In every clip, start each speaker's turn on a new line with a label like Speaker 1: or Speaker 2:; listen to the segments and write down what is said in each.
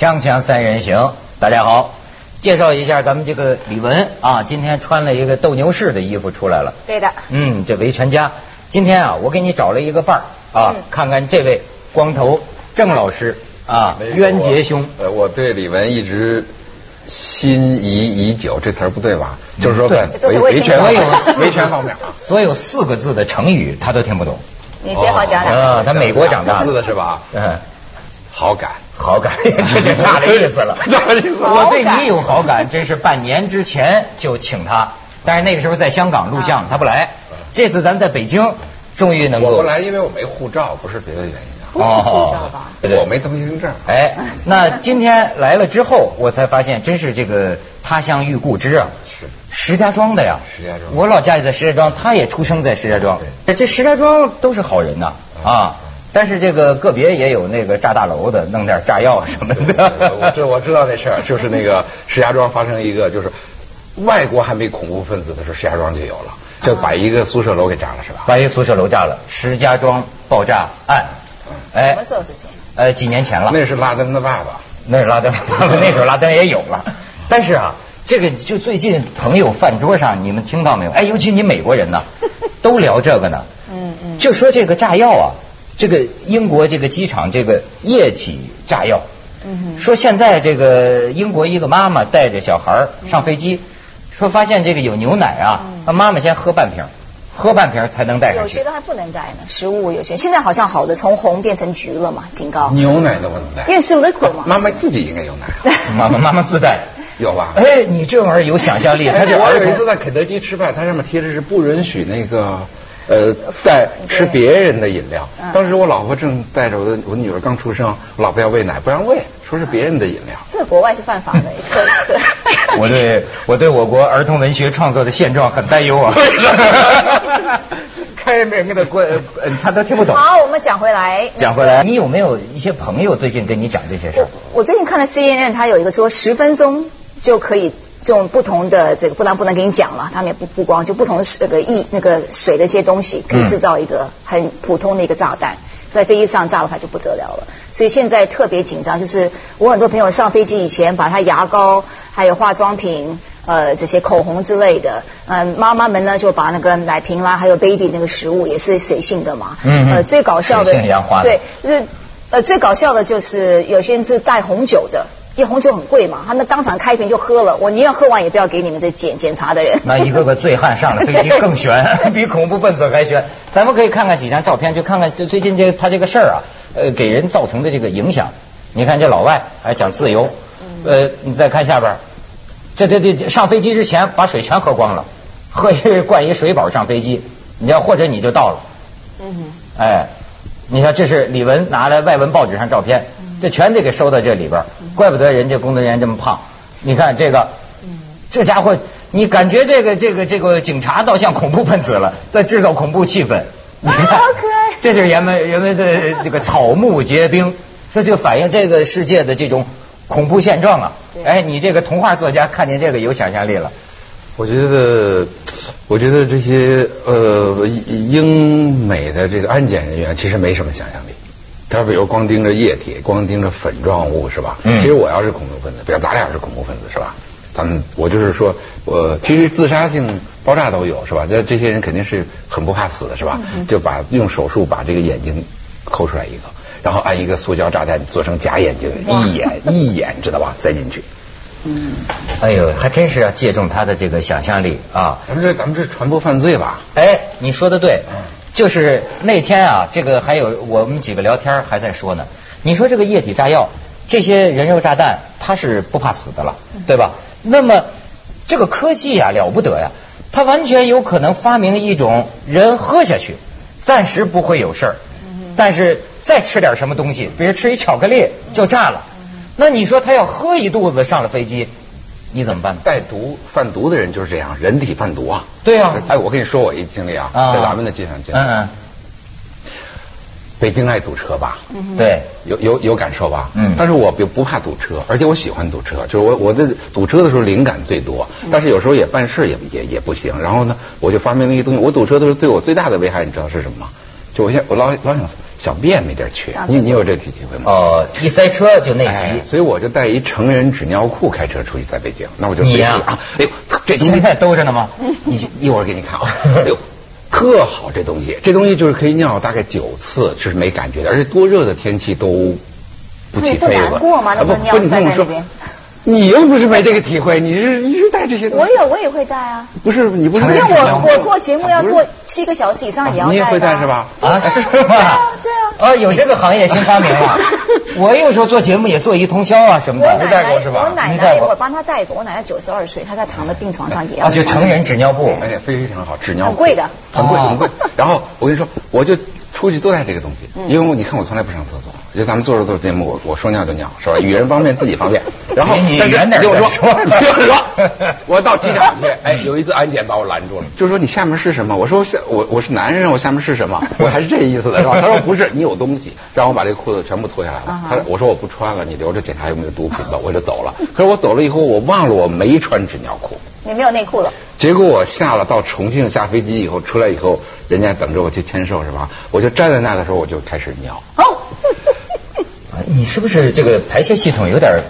Speaker 1: 锵锵三人行，大家好，介绍一下咱们这个李文啊，今天穿了一个斗牛士的衣服出来了。
Speaker 2: 对的，
Speaker 1: 嗯，这维权家，今天啊，我给你找了一个伴儿啊，
Speaker 2: 嗯。
Speaker 1: 看看这位光头郑老师啊，冤杰兄。
Speaker 3: 呃，我对李玟一直心仪已久，这词儿不对吧？就是说
Speaker 1: 对。
Speaker 3: 在维维权方面，维权方面啊，
Speaker 1: 所有四个字的成语他都听不懂。
Speaker 2: 你接好讲讲。
Speaker 1: 啊，他美国长大
Speaker 3: 字
Speaker 1: 的，
Speaker 3: 的是吧？
Speaker 1: 嗯，
Speaker 3: 好感，
Speaker 1: 好感，这就差这意思了。我对你有好感，真是半年之前就请他，但是那个时候在香港录像，他不来。这次咱在北京，终于能够
Speaker 3: 我不来，因为我没护照，不是别的原因啊。
Speaker 2: 不是护照吧？
Speaker 1: 对对
Speaker 3: 我没通行证。
Speaker 1: 哎，那今天来了之后，我才发现，真是这个他乡遇故知啊。
Speaker 3: 是
Speaker 1: 石家庄的呀，
Speaker 3: 石家庄
Speaker 1: 我老家也在石家庄，他也出生在石家庄。这石家庄都是好人呐啊，但是这个个别也有那个炸大楼的，弄点炸药什么的。
Speaker 3: 我知我知道那事儿，就是那个石家庄发生一个，就是外国还没恐怖分子的时候，石家庄就有了，就把一个宿舍楼给炸了，是吧？
Speaker 1: 把一宿舍楼炸了，石家庄爆炸案。哎
Speaker 2: 什么，时候事情？
Speaker 1: 呃，几年前了。
Speaker 3: 那是拉登的爸爸。
Speaker 1: 那是拉登，那时候拉登也有了。但是啊，这个就最近朋友饭桌上，你们听到没有？哎，尤其你美国人呢，都聊这个呢。
Speaker 2: 嗯嗯。
Speaker 1: 就说这个炸药啊，这个英国这个机场这个液体炸药，
Speaker 2: 嗯
Speaker 1: 说现在这个英国一个妈妈带着小孩上飞机，说发现这个有牛奶啊，让妈妈先喝半瓶，喝半瓶才能带上去
Speaker 2: 有些。都还不能带呢，食物有些现在好像好的从红变成橘了嘛，警告。
Speaker 3: 牛奶都不能带，
Speaker 2: 因为是 liquid 嘛。
Speaker 3: 妈妈自己应该有奶，
Speaker 1: 妈妈妈妈自带。
Speaker 3: 有吧？
Speaker 1: 哎，你这玩意儿有想象力，他这
Speaker 3: 我有一次在肯德基吃饭，它上面贴的是不允许那个。呃，在吃别人的饮料。
Speaker 2: 嗯
Speaker 3: 当时我老婆正带着我的我女儿刚出生，我老婆要喂奶，不让喂，说是别人的饮料。
Speaker 2: 这国外是犯法的，可可。
Speaker 1: 我对我对我国儿童文学创作的现状很担忧啊。开明的关，呃他都听不懂。
Speaker 2: 好，我们讲回来。
Speaker 1: 讲回来，你有没有一些朋友最近跟你讲这些事儿
Speaker 2: 我？我最近看了 CNN，他有一个说十分钟就可以用不同的这个，不然不能给你讲了，他们也不不光就不同的那个液那个水的一些东西，可以制造一个很普通的一个炸弹，在飞机上炸的话就不得了了。所以现在特别紧张，就是我很多朋友上飞机以前把他牙膏还有化妆品。呃，这些口红之类的，嗯、妈妈们呢就把那个奶瓶啦，还有 baby 那个食物也是水性的嘛，
Speaker 1: 嗯嗯
Speaker 2: 呃，最搞笑的，对，就是呃，最搞笑的就是有些人是带红酒的，因为红酒很贵嘛，他们当场开瓶就喝了，我宁愿喝完也不要给你们这检检查的人。
Speaker 1: 那一个个醉汉上了飞机更悬，比恐怖分子还悬。咱们可以看看几张照片，就看看最近这他这个事儿啊，呃，给人造成的这个影响。你看这老外还讲自由，呃，你再看下边，这这这上飞机之前把水全喝光了，喝一灌一水饱上飞机，你要或者你就到了，
Speaker 2: 嗯哼，
Speaker 1: 哎，你看这是李文拿来外文报纸上照片，这全得给收到这里边儿，怪不得人家工作人员这么胖。你看这个，这家伙，你感觉这个这个这个警察倒像恐怖分子了，在制造恐怖气氛。你看，
Speaker 2: 好可爱
Speaker 1: 这就是人们人们的这个草木皆兵，说这个反映这个世界的这种恐怖现状啊。哎，你这个童话作家看见这个有想象力了。
Speaker 3: 我觉得，我觉得这些呃英美的这个安检人员其实没什么想象力。他比如光盯着液体，光盯着粉状物是吧？
Speaker 1: 嗯
Speaker 3: 其实我要是恐怖分子，比如咱俩是恐怖分子是吧？咱们我就是说，我其实自杀性爆炸都有是吧？这这些人肯定是很不怕死的是吧？就把用手术把这个眼睛抠出来一个，然后按一个塑胶炸弹做成假眼睛，一眼一眼知道吧？塞进去。
Speaker 1: 嗯哎呦，还真是要借重他的这个想象力啊。
Speaker 3: 咱们这咱们这传播犯罪吧？
Speaker 1: 哎，你说的对，就是那天啊，这个还有我们几个聊天还在说呢。你说这个液体炸药，这些人肉炸弹，它是不怕死的了，对吧？那么这个科技啊了不得呀，它完全有可能发明一种人喝下去，暂时不会有事儿，但是再吃点什么东西，比如吃一巧克力就炸了。那你说他要喝一肚子上了飞机，你怎么办呢？
Speaker 3: 带毒贩毒的人就是这样，人体贩毒啊。
Speaker 1: 对啊
Speaker 3: 哎，我跟你说我一经历啊，
Speaker 1: 啊
Speaker 3: 在咱们的街上经历。
Speaker 1: 嗯
Speaker 3: 北京爱堵车吧？
Speaker 1: 嗯，对，
Speaker 3: 有有有感受吧？
Speaker 1: 嗯
Speaker 3: 但是我不不怕堵车，而且我喜欢堵车，就是我我的堵车的时候灵感最多，
Speaker 1: 嗯
Speaker 3: 但是有时候也办事也也也不行。然后呢，我就发明了一个东西，我堵车的时候对我最大的危害，你知道是什么吗？就我现我老老想小便没地儿去你你有这体体会吗？
Speaker 1: 哦，一塞车就内急。
Speaker 3: 哎，所以我就带一成人纸尿裤开车出去，在北京，那我就随时
Speaker 1: 你呀
Speaker 3: 啊，哎呦，这东西
Speaker 1: 现在兜着呢吗？
Speaker 3: 你一会儿给你看啊，哎呦，特好这东西，这东西就是可以尿大概九次，这是没感觉的，而且多热的天气都不起痱子。
Speaker 2: 难过吗
Speaker 3: 啊不
Speaker 2: 那么尿
Speaker 3: 不，你跟我说
Speaker 2: 塞在那边，
Speaker 3: 你又不是没这个体会，你是一直带这些东西，
Speaker 2: 我有，我也会带啊。
Speaker 3: 不是你不是
Speaker 2: 因为我我做节目要做七个小时以上也要带、
Speaker 3: 你也会带是？吧？
Speaker 1: 啊，是吗？
Speaker 2: 对啊对啊
Speaker 1: 啊，有这个行业新发明啊！我有时候做节目也做一通宵啊什么的。
Speaker 3: 没带过是吧
Speaker 2: 我奶
Speaker 1: 没带过
Speaker 2: 奶我帮她带过，我奶奶九十二岁，她在躺在病床上也要
Speaker 1: 啊，就成人纸尿布。
Speaker 3: 哎呀，非常好，纸尿布
Speaker 2: 很贵的
Speaker 3: 很贵
Speaker 1: 哦
Speaker 3: 很贵。然后我跟你说，我就出去都带这个东西，
Speaker 2: 嗯
Speaker 3: 因为你看我从来不上厕所，就咱们做着做着节目，我我说尿就尿，是吧？与人方便，自己方便。然后
Speaker 1: 你远点
Speaker 3: 你听我说，听我 说，我到机场去，哎，有一次安检把我拦住了，就说你下面是什么？我说下我我是男人，我下面是什么？我还是这意思的是吧？他说不是，你有东西，让我把这裤子全部脱下来了
Speaker 2: 啊。
Speaker 3: 他说我说我不穿了，你留着检查有没有毒品吧，我就走了。可是我走了以后，我忘了我没穿纸尿裤。
Speaker 2: 你没有内裤了。
Speaker 3: 结果我下了到重庆下飞机以后，出来以后，人家等着我去签售是吧？我就站在那的时候，我就开始尿。
Speaker 2: 哦，
Speaker 1: 啊你是不是这个排泄系统有点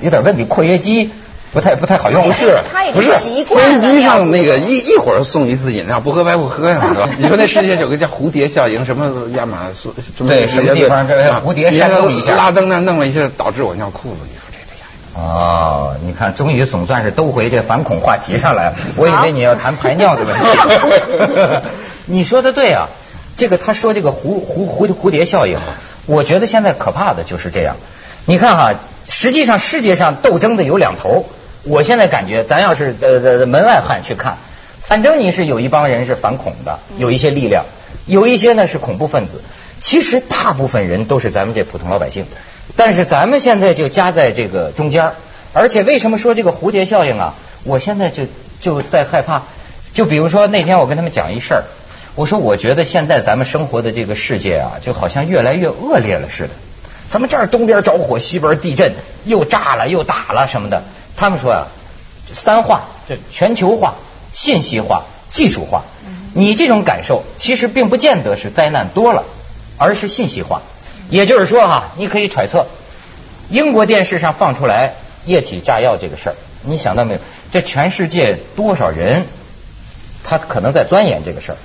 Speaker 1: 有点问题？括约肌不太不太好用？
Speaker 3: 不是不是
Speaker 2: 习惯了
Speaker 3: 飞机上那个一一会儿送一次饮料，不喝白不喝呀，是吧？你说那世界有个叫蝴蝶效应，什么亚马逊什么
Speaker 1: 对什么地方这个蝴蝶扇动一下
Speaker 3: 拉登那弄了一下，导致我尿裤子。你说这个呀？
Speaker 1: 哦，你看，终于总算是兜回这反恐话题上来了。我以为你要谈排尿的问题。你说的对啊，这个他说这个蝴蝴蝴蝴蝶效应，我觉得现在可怕的就是这样。你看哈、实际上世界上斗争的有两头。我现在感觉，咱要是呃呃门外汉去看，反正你是有一帮人是反恐的，有一些力量，有一些呢是恐怖分子。其实大部分人都是咱们这普通老百姓，但是咱们现在就夹在这个中间儿而且为什么说这个蝴蝶效应啊？我现在就就在害怕。就比如说那天我跟他们讲一事儿，我说我觉得现在咱们生活的这个世界啊，就好像越来越恶劣了似的。咱们这儿东边着火，西边地震，又炸了又打了什么的。他们说啊，三化，这全球化、信息化、技术化。你这种感受其实并不见得是灾难多了，而是信息化。也就是说哈、你可以揣测，英国电视上放出来液体炸药这个事儿，你想到没有？这全世界多少人，他可能在钻研这个事儿，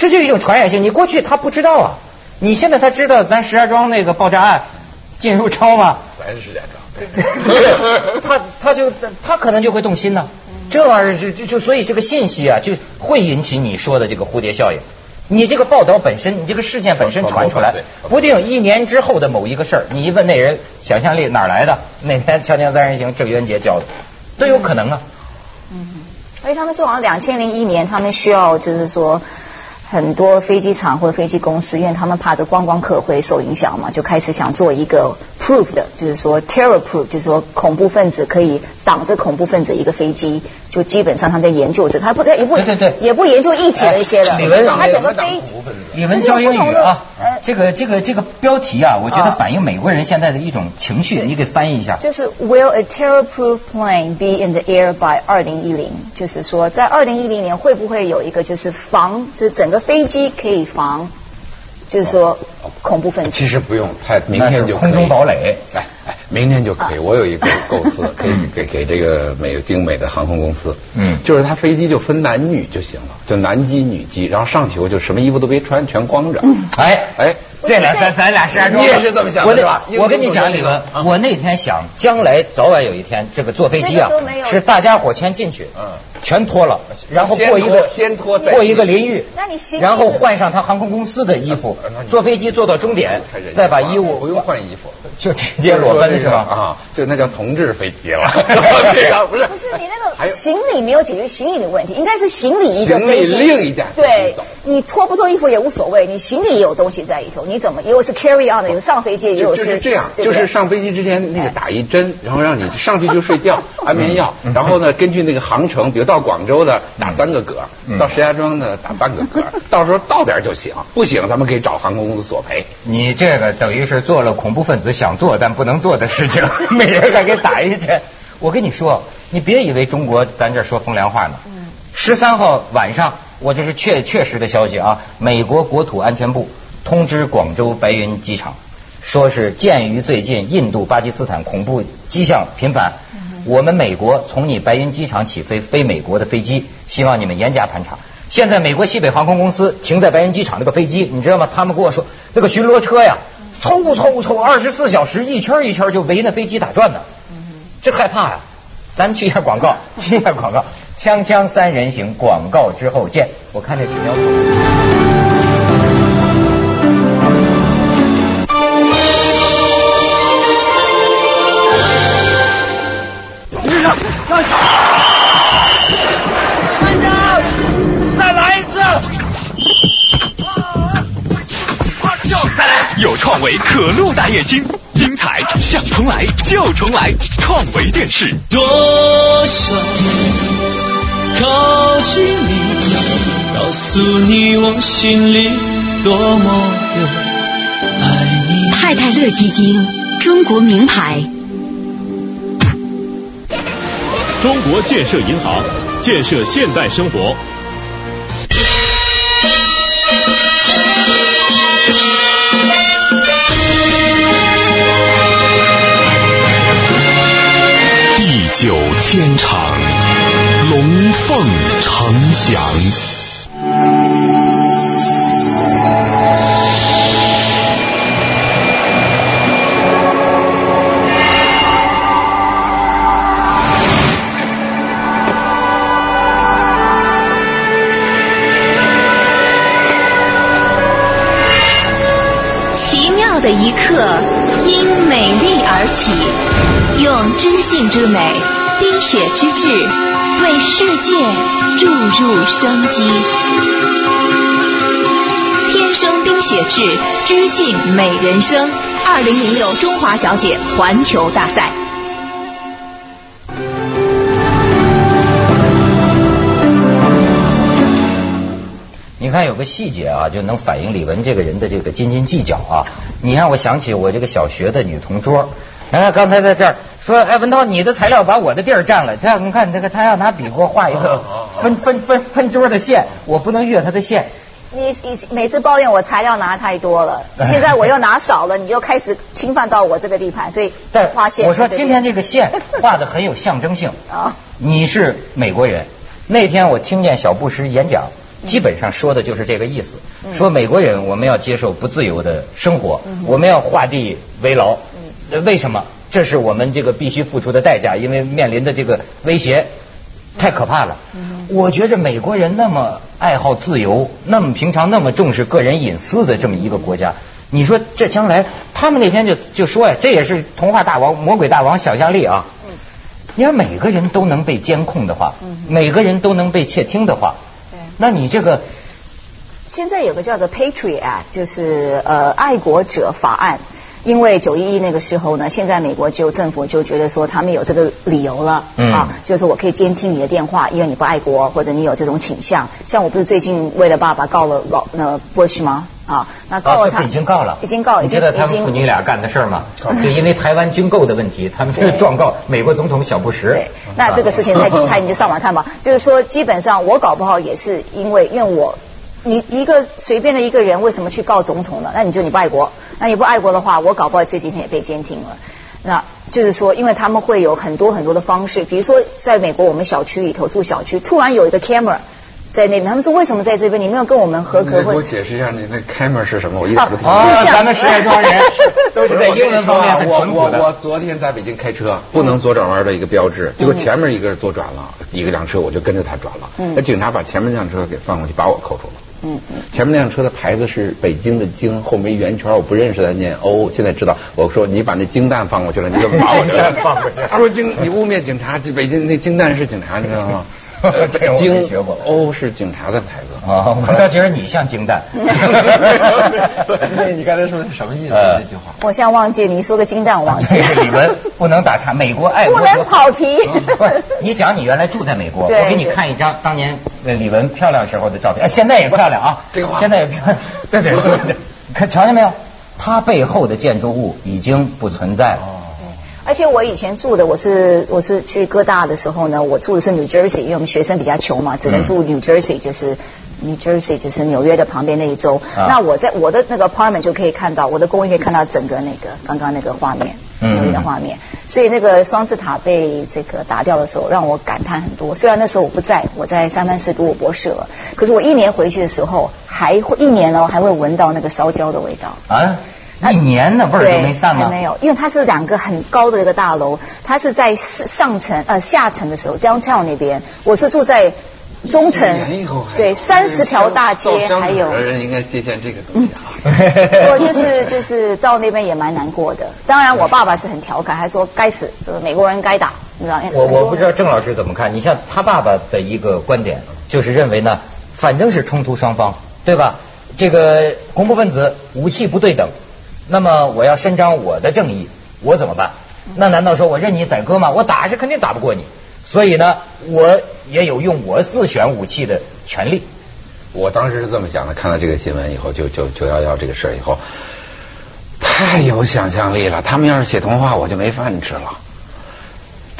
Speaker 1: 这就是一种传染性。你过去他不知道啊，你现在他知道咱石家庄那个爆炸案进入超吗？
Speaker 3: 咱是石家庄。
Speaker 1: 他他就他可能就会动心呢。这玩意儿就就就所以这个信息啊，就会引起你说的这个蝴蝶效应。你这个报道本身，你这个事件本身传出来，不定一年之后的某一个事儿，你一问那人，想象力哪儿来的？那天《锵锵三人行》郑渊洁教的，都有可能啊。
Speaker 2: 嗯而且他们说好像两千零一年，他们需要就是说很多飞机场或者飞机公司，因为他们怕这观光客会受影响嘛，就开始想做一个 proof 的，就是说 terror proof，就是说恐怖分子可以挡着恐怖分子一个飞机，就基本上他们在研究这个，他不在也不
Speaker 1: 对对对。
Speaker 2: 也不研究一体那些的，
Speaker 1: 哎李文
Speaker 2: 他整个飞机
Speaker 1: 李文教英语啊
Speaker 2: 呃，
Speaker 1: 这个这个这个标题啊，我觉得
Speaker 2: 啊。
Speaker 1: 反映美国人现在的一种情绪，你给翻译一下。
Speaker 2: 就是 Will a terror-proof plane be in the air by 二零一零？就是说，在二零一零年会不会有一个就是防，就是整个飞机可以防，就是说恐怖分子？
Speaker 3: 其实不用，太明天就
Speaker 1: 空中堡垒。
Speaker 3: 哎哎，明天就可以。我有一个构思，可以给给这个美精美的航空公司，
Speaker 1: 嗯
Speaker 3: 就是它飞机就分男女就行了，就男机女机，然后上去我就什么衣服都别穿，全光着。
Speaker 1: 哎
Speaker 3: 哎，
Speaker 1: 这俩咱咱俩石家庄的，
Speaker 3: 你也是这么想的是吧
Speaker 1: 我跟你讲，李文我那天想，将来早晚有一天，这个坐飞机啊是大家伙先进去，
Speaker 3: 嗯
Speaker 1: 全脱了，然后过一个
Speaker 3: 先脱
Speaker 1: 过一个淋浴，
Speaker 2: 那你行
Speaker 1: 然后换上他航空公司的衣服坐飞机坐到终点，再把衣物
Speaker 3: 不
Speaker 1: 物
Speaker 3: 用换衣服。
Speaker 1: 就直接裸奔是吧？
Speaker 3: 啊，就那叫同志飞机了。这个不是。
Speaker 2: 不是你那个行李没有解决行李的问题，应该是行李一个
Speaker 3: 行李
Speaker 2: 飞，
Speaker 3: 另一架
Speaker 2: 对，你脱不脱衣服也无所谓，你行李也有东西在里头，你怎么也有是 carry on 的，有上飞机也有
Speaker 3: 就就是这样，就是上飞机之前那个打一针，然后让你上去就睡觉，安眠药，然后呢，根据那个航程，比如到广州的打三个嗝，到石家庄的打半个嗝，到时候到点就行，不行咱们可以找航空公司索赔。
Speaker 1: 你这个等于是做了恐怖分子想做但不能做的事情，每人还给打一针。我跟你说，你别以为中国咱这说风凉话呢。十三号晚上，我这是确确实的消息啊，美国国土安全部通知广州白云机场，说是鉴于最近印度、巴基斯坦恐怖迹象频繁，我们美国从你白云机场起飞飞美国的飞机，希望你们严加盘查。现在美国西北航空公司停在白云机场那个飞机，你知道吗？他们跟我说，那个巡逻车呀，抽抽抽，二十四小时一圈一圈就围那飞机打转呢。这害怕呀！咱们去一下广告，去一下广告，锵锵三人行，广告之后见。我看这纸条筒。
Speaker 4: 维可露大眼睛，精彩想重来就重来，创维电视。
Speaker 5: 多想靠近你，告诉你我心里多么的爱你。
Speaker 6: 太太乐基金，中国名牌。
Speaker 7: 中国建设银行，建设现代生活。九天长，龙凤呈祥。
Speaker 6: 奇妙的一刻，因美丽而起，用知性之美、冰雪之质，为世界注入生机。天生冰雪质，知性美人生。二零零六中华小姐环球大赛。
Speaker 1: 你看有个细节啊，就能反映李玟这个人的这个斤斤计较啊。你让我想起我这个小学的女同桌，然后刚才在这儿说，哎，文涛，你的材料把我的地儿占了，这样你看这个，他要拿笔给我画一个分分分分桌的线，我不能越他的线。
Speaker 2: 你你每次抱怨我材料拿太多了，现在我又拿少了，你又开始侵犯到我这个地盘，所以
Speaker 1: 但
Speaker 2: 画线。
Speaker 1: 我说今天这个线 画的很有象征性
Speaker 2: 啊，
Speaker 1: 你是美国人，那天我听见小布什演讲。基本上说的就是这个意思，说美国人我们要接受不自由的生活，我们要画地为牢。为什么？这是我们这个必须付出的代价，因为面临的这个威胁太可怕了。我觉着美国人那么爱好自由，那么平常那么重视个人隐私的这么一个国家，你说这将来他们那天就就说呀，这也是童话大王、魔鬼大王想象力啊。你要每个人都能被监控的话，每个人都能被窃听的话。那你这个
Speaker 2: 现在有个叫做 Patriot 就是呃爱国者法案。因为九一一那个时候呢，现在美国就政府就觉得说他们有这个理由了、
Speaker 1: 嗯、
Speaker 2: 啊，就是我可以监听你的电话，因为你不爱国或者你有这种倾向。像我不是最近为了爸爸告了老那 Bush 吗？啊，那告了他、
Speaker 1: 啊、已经告了，
Speaker 2: 已经告了。
Speaker 1: 你知道他们父女俩干的事儿吗？就因为台湾军购的问题，他们就状告美国总统小布什。
Speaker 2: 对，那这个事情他他 你就上网看吧。就是说，基本上我搞不好也是因为因为我。你一个随便的一个人为什么去告总统呢？那你就你不爱国，那你不爱国的话，我搞不好这几天也被监听了。那就是说，因为他们会有很多很多的方式，比如说在美国我们小区里头住小区，突然有一个 camera 在那边，他们说为什么在这边？你没有跟我们合格？
Speaker 3: 给我解释一下，你那 camera 是什么？我一点不听
Speaker 1: 咱们十来多人 都是在英文方面很
Speaker 3: 我我我昨天在北京开车，不能左转弯的一个标志，结果前面一个人左转了，一个辆车我就跟着他转了，那警察把前面那辆车给放过去，把我扣住了。
Speaker 2: 嗯嗯，
Speaker 3: 前面那辆车的牌子是北京的京，后面圆圈我不认识它，念欧。现在知道，我说你把那京蛋放过去了，你怎么把我 蛋
Speaker 1: 放过去？
Speaker 3: 他说京，你污蔑警察，北京那京蛋是警察，你知道吗？
Speaker 1: 这我没学过。
Speaker 3: 欧是警察的牌子
Speaker 1: 啊，我倒觉得你像京蛋。
Speaker 3: 你刚才说的是什么意思？
Speaker 1: 呃
Speaker 3: 这句话？
Speaker 2: 我现在忘记你说的金蛋，我忘记。
Speaker 1: 这是李文不能打岔，美国爱国
Speaker 2: 不能跑题。
Speaker 1: 不是，你讲你原来住在美国，我给你看一张当年李文漂亮时候的照片，现在也漂亮啊。
Speaker 3: 这个话
Speaker 1: 现在也漂亮，对对对对，看瞧见没有？它背后的建筑物已经不存在了。
Speaker 2: 而且我以前住的，我是我是去哥大的时候呢，我住的是 New Jersey，因为我们学生比较穷嘛，只能住 New Jersey，就是 New Jersey，就是纽约的旁边那一州。
Speaker 1: 啊
Speaker 2: 那我在我的那个 apartment 就可以看到，我的公寓可以看到整个那个刚刚那个画面，
Speaker 1: 嗯
Speaker 2: 纽约的画面。所以那个双子塔被这个打掉的时候，让我感叹很多。虽然那时候我不在，我在三藩市读我博士了，可是我一年回去的时候，还会一年哦，还会闻到那个烧焦的味道。
Speaker 1: 啊，一年的味儿都没散吗？
Speaker 2: 还没有，因为它是两个很高的一个大楼，它是在上上层呃下层的时候，downtown 那边，我是住在中层
Speaker 3: 年以后，还
Speaker 2: 对，三十条大街还有。
Speaker 3: 的人应该借鉴这个东西啊。
Speaker 2: 我就是就是到那边也蛮难过的。当然，我爸爸是很调侃，还说该死，这个美国人该打，你知道？
Speaker 1: 我我不知道郑老师怎么看。你像他爸爸的一个观点，就是认为呢，反正是冲突双方，对吧？这个恐怖分子武器不对等，那么我要伸张我的正义，我怎么办？那难道说我任你宰割吗？我打是肯定打不过你，所以呢，我也有用我自选武器的权利。
Speaker 3: 我当时是这么想的，看到这个新闻以后，就就九幺幺这个事儿以后，太有想象力了。他们要是写童话，我就没饭吃了。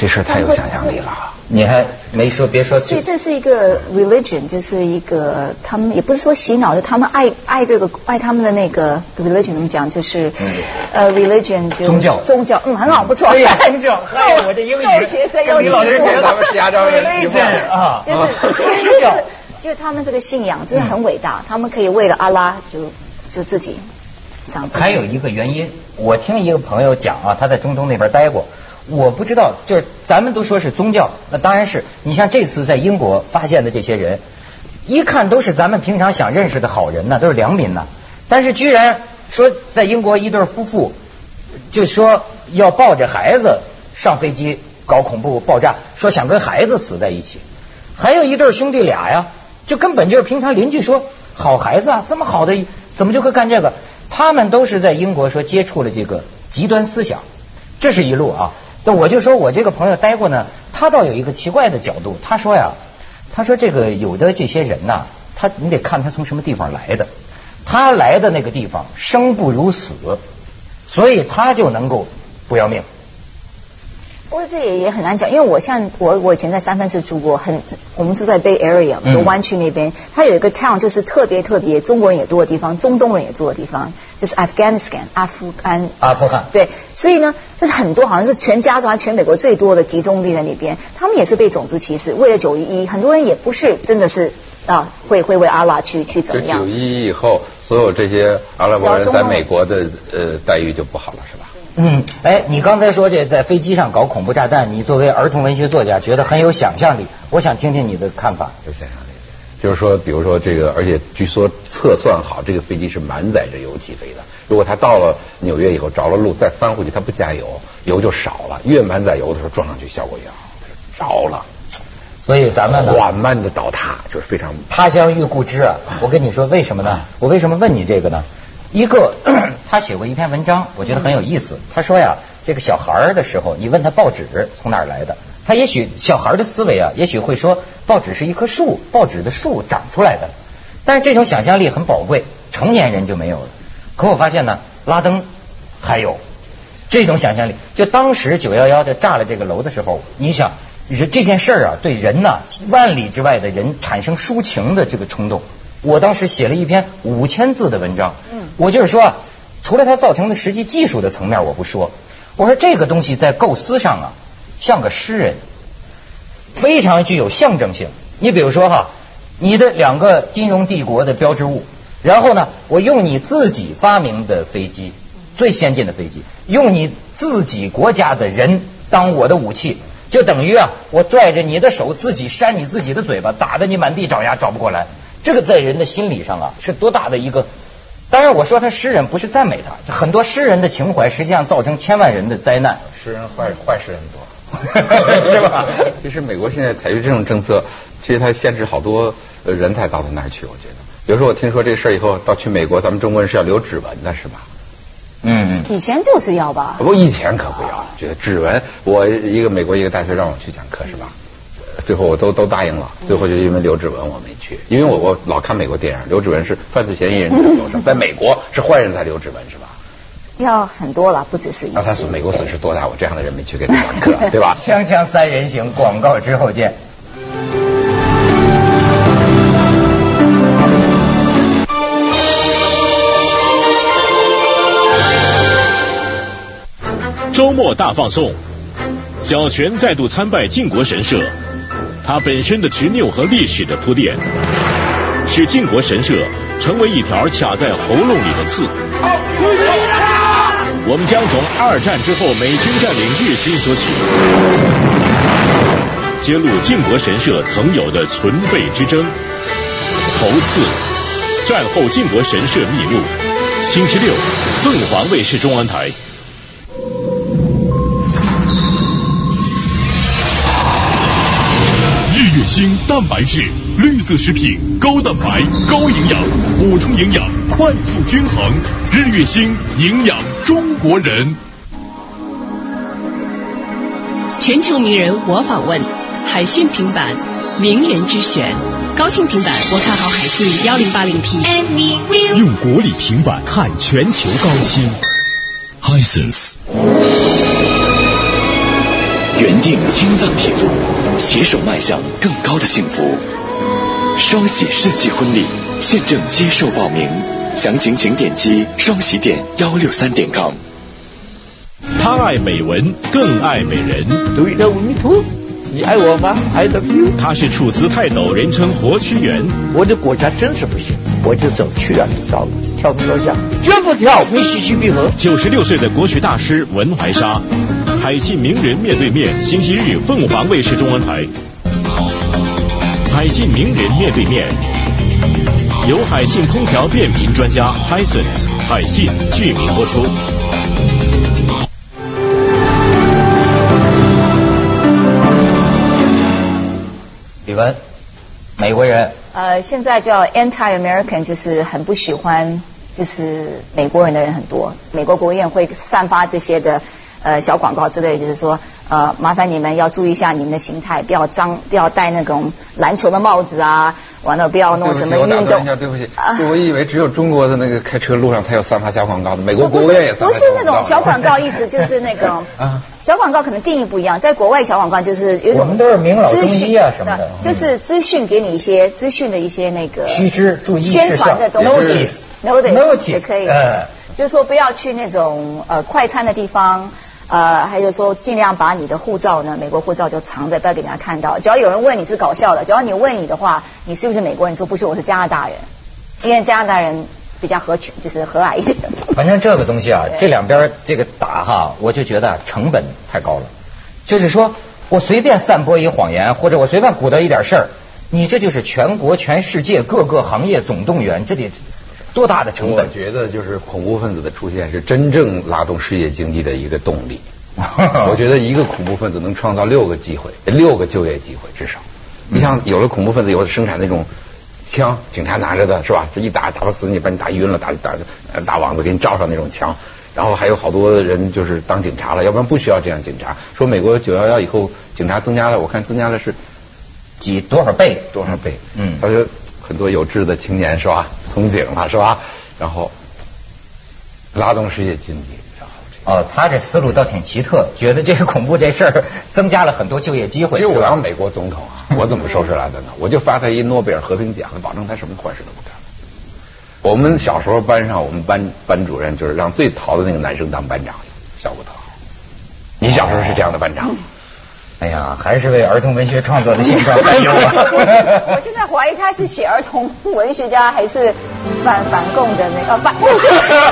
Speaker 3: 这事儿太有想象力了。
Speaker 1: 你还没说，别说
Speaker 2: 所以这是一个 religion，就是一个他们也不是说洗脑，就他们爱爱这个爱他们的那个 religion 怎么讲，就是呃 religion 就
Speaker 1: 宗教。
Speaker 2: 宗教，嗯，很好，不错。
Speaker 1: 哎呀宗教哎呀 我这英语
Speaker 2: 够学生有
Speaker 1: 跟李老师
Speaker 2: 进步
Speaker 1: 学的
Speaker 3: 咱们石家庄人
Speaker 1: religion 啊，
Speaker 2: 就是
Speaker 1: 宗教。
Speaker 2: 就是他们这个信仰真的很伟大，他们可以为了阿拉就就自己这样子。
Speaker 1: 还有一个原因，我听一个朋友讲啊，他在中东那边待过，我不知道，就是咱们都说是宗教，那当然是你像这次在英国发现的这些人，一看都是咱们平常想认识的好人呢，都是良民呢，但是居然说在英国一对夫妇就说要抱着孩子上飞机搞恐怖爆炸，说想跟孩子死在一起，还有一对兄弟俩呀，就根本就是平常邻居说好孩子啊，这么好的怎么就会干这个？他们都是在英国说接触了这个极端思想，这是一路啊。那我就说我这个朋友待过呢，他倒有一个奇怪的角度，他说呀，他说这个有的这些人呐，他你得看他从什么地方来的，他来的那个地方生不如死，所以他就能够不要命。
Speaker 2: 不过这也也很难讲，因为我像我我以前在三藩市住过，很我们住在 Bay Area，
Speaker 1: 嗯
Speaker 2: 就湾区那边，它有一个 town 就是特别特别中国人也多的地方，中东人也多的地方，就是 Afghanistan 阿富汗。
Speaker 1: 阿富汗
Speaker 2: 对，所以呢，就是很多好像是全加州还全美国最多的集中地在那边，他们也是被种族歧视，为了九一一，很多人也不是真的是啊会会为阿拉去去怎么样
Speaker 3: 九。一以后，所有这些阿拉伯人在美国的呃待遇就不好了，是吧？
Speaker 1: 嗯，哎，你刚才说这在飞机上搞恐怖炸弹，你作为儿童文学作家，觉得很有想象力，我想听听你的看法。
Speaker 3: 有想象力。就是说，比如说这个，而且据说测算好，这个飞机是满载着油起飞的。如果它到了纽约以后着了陆，再翻回去，它不加油，油就少了。越满载油的时候撞上去效果越好，着了，
Speaker 1: 所以咱们呢，
Speaker 3: 缓慢的倒塌，就是非常
Speaker 1: 他乡遇故知啊。我跟你说为什么呢？我为什么问你这个呢？一个，他写过一篇文章，我觉得很有意思。他说呀，这个小孩儿的时候，你问他报纸从哪儿来的，他也许小孩儿的思维啊，也许会说报纸是一棵树，报纸的树长出来的。但是这种想象力很宝贵，成年人就没有了。可我发现呢，拉登还有这种想象力。就当时九幺幺就炸了这个楼的时候，你想人这件事儿啊，对人呐、万里之外的人产生抒情的这个冲动。我当时写了一篇五千字的文章，
Speaker 2: 嗯
Speaker 1: 我就是说啊，除了它造成的实际技术的层面我不说，我说这个东西在构思上啊，像个诗人，非常具有象征性。你比如说哈，你的两个金融帝国的标志物，然后呢，我用你自己发明的飞机，最先进的飞机，用你自己国家的人当我的武器，就等于啊，我拽着你的手，自己扇你自己的嘴巴，打得你满地找牙找不过来。这个在人的心理上啊，是多大的一个。当然，我说他诗人不是赞美他，很多诗人的情怀实际上造成千万人的灾难。
Speaker 3: 诗人坏坏诗人多。
Speaker 1: 是吧？
Speaker 3: 其实美国现在采取这种政策，其实它限制好多呃人才到他那儿去。我觉得，比如说我听说这事儿以后，到去美国，咱们中国人是要留指纹的，是吧？
Speaker 1: 嗯嗯。
Speaker 2: 以前就是要吧。
Speaker 3: 不，以前可不要，觉得指纹，我一个美国一个大学让我去讲课是吧？最后我都都答应了最后就因为刘志文我没去。因为我我老看美国电影刘志文是犯罪嫌疑人 在美国是坏人在留指纹是吧？
Speaker 2: 要很多了不只是一
Speaker 3: 个他
Speaker 2: 损
Speaker 3: 美国损失多大我这样的人没去给他讲课 对吧？
Speaker 1: 锵锵三人行广告之后见。
Speaker 7: 周末大放送小泉再度参拜靖国神社。他本身的执拗和历史的铺垫，使靖国神社成为一条卡在喉咙里的刺。我们将从二战之后美军占领日军说起，揭露靖国神社曾有的存废之争。头次，战后靖国神社秘录，星期六，凤凰卫视中文台。日月星蛋白质，绿色食品，高蛋白、高营养，补充营养，快速均衡。日月星营养中国人。
Speaker 8: 全球名人我访问，海信平板，名人之选。高清平板，我看好海信幺零八零 P。
Speaker 7: 用国礼平板看全球高清。Hisense。
Speaker 9: 原定青藏铁路，携手迈向更高的幸福。双喜世纪婚礼，现正接受报名，详情请点击双喜点幺六三点 com。
Speaker 7: 他爱美文，更爱美人。
Speaker 10: Do you love me too？你爱我吗？I love you。
Speaker 7: 他是楚辞泰斗，人称活屈原。
Speaker 10: 我的国家真是不行，我就走去了就到了，跳不跳下？绝不跳密西西比河。
Speaker 7: 九十六岁的国学大师文怀沙，海信名人面对面，星期日凤凰卫视中文台。海信名人面对面，由海信空调变频专家 Hisense 海信剧名播出。
Speaker 1: 李文，美国人，
Speaker 2: 呃，现在叫 anti-American，就是很不喜欢就是美国人的人很多。美国国务院会散发这些的呃小广告之类，就是说呃麻烦你们要注意一下你们的形态，不要脏，不要戴那种篮球的帽子啊，完了不要弄什么
Speaker 3: 对不起，我打
Speaker 2: 运动
Speaker 3: 断一。下，对不起，我以为只有中国的那个开车路上才有散发小广告的，美国国务院也散发
Speaker 2: 不是那种小广告，意思就是那个
Speaker 3: 啊。
Speaker 2: 小广告可能定义不一样，在国外小广告就是有一种
Speaker 1: 我们都是名老啊什么的。
Speaker 2: 就是资讯给你一些资讯的一些那个
Speaker 1: 须知注意事
Speaker 2: 宣
Speaker 1: 项
Speaker 2: 传的东西。
Speaker 1: Notice
Speaker 2: notice 也可以。
Speaker 1: 呃，
Speaker 2: 就是说不要去那种呃快餐的地方。呃，还有说尽量把你的护照呢，美国护照就藏着，不要给人家看到。只要有人问你是搞笑的，只要你问你的话，你是不是美国人？你说不是，我是加拿大人，因为加拿大人比较合群，就是和蔼一点。
Speaker 1: 反正这个东西啊，这两边这个打哈，我就觉得成本太高了。就是说我随便散播一谎言，或者我随便鼓捣一点事儿，你这就是全国、全世界各个行业总动员，这得多大的成本我？
Speaker 3: 觉得就是恐怖分子的出现是真正拉动世界经济的一个动力。我觉得一个恐怖分子能创造六个机会，六个就业机会至少。你像有了恐怖分子以后生产那种枪，警察拿着的是吧？这一打打不死你，把你打晕了，打打呃打网子给你罩上那种枪。然后还有好多人就是当警察了，要不然不需要这样警察。说美国九幺幺以后警察增加了，我看增加了是
Speaker 1: 几多少倍？
Speaker 3: 多少倍？
Speaker 1: 嗯
Speaker 3: 他说很多有志的青年是吧？从警了是吧？然后拉动世界经济，
Speaker 1: 哦，他这思路倒挺奇特，觉得这个恐怖这事儿 增加了很多就业机会。
Speaker 3: 其实我
Speaker 1: 是吧
Speaker 3: 要美国总统啊，我怎么收拾来的呢？我就发他一诺贝尔和平奖，保证他什么坏事都不干。我们小时候班上，我们班班主任就是让最淘的那个男生当班长，效果特好。你小时候是这样的班长？
Speaker 1: 哎呀，还是为儿童文学创作的现状担忧啊！
Speaker 2: 我现在怀疑他是写儿童文学家，还是反反共的那个反，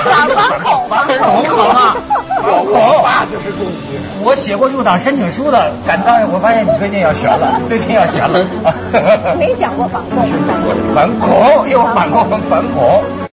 Speaker 2: 反反恐反恐
Speaker 1: 好吗？反恐啊，就是我写过入党申请书的，敢当？我发现你最近要悬了，最近要悬了。
Speaker 2: 没讲过反共反共。
Speaker 1: 反恐又反共反恐。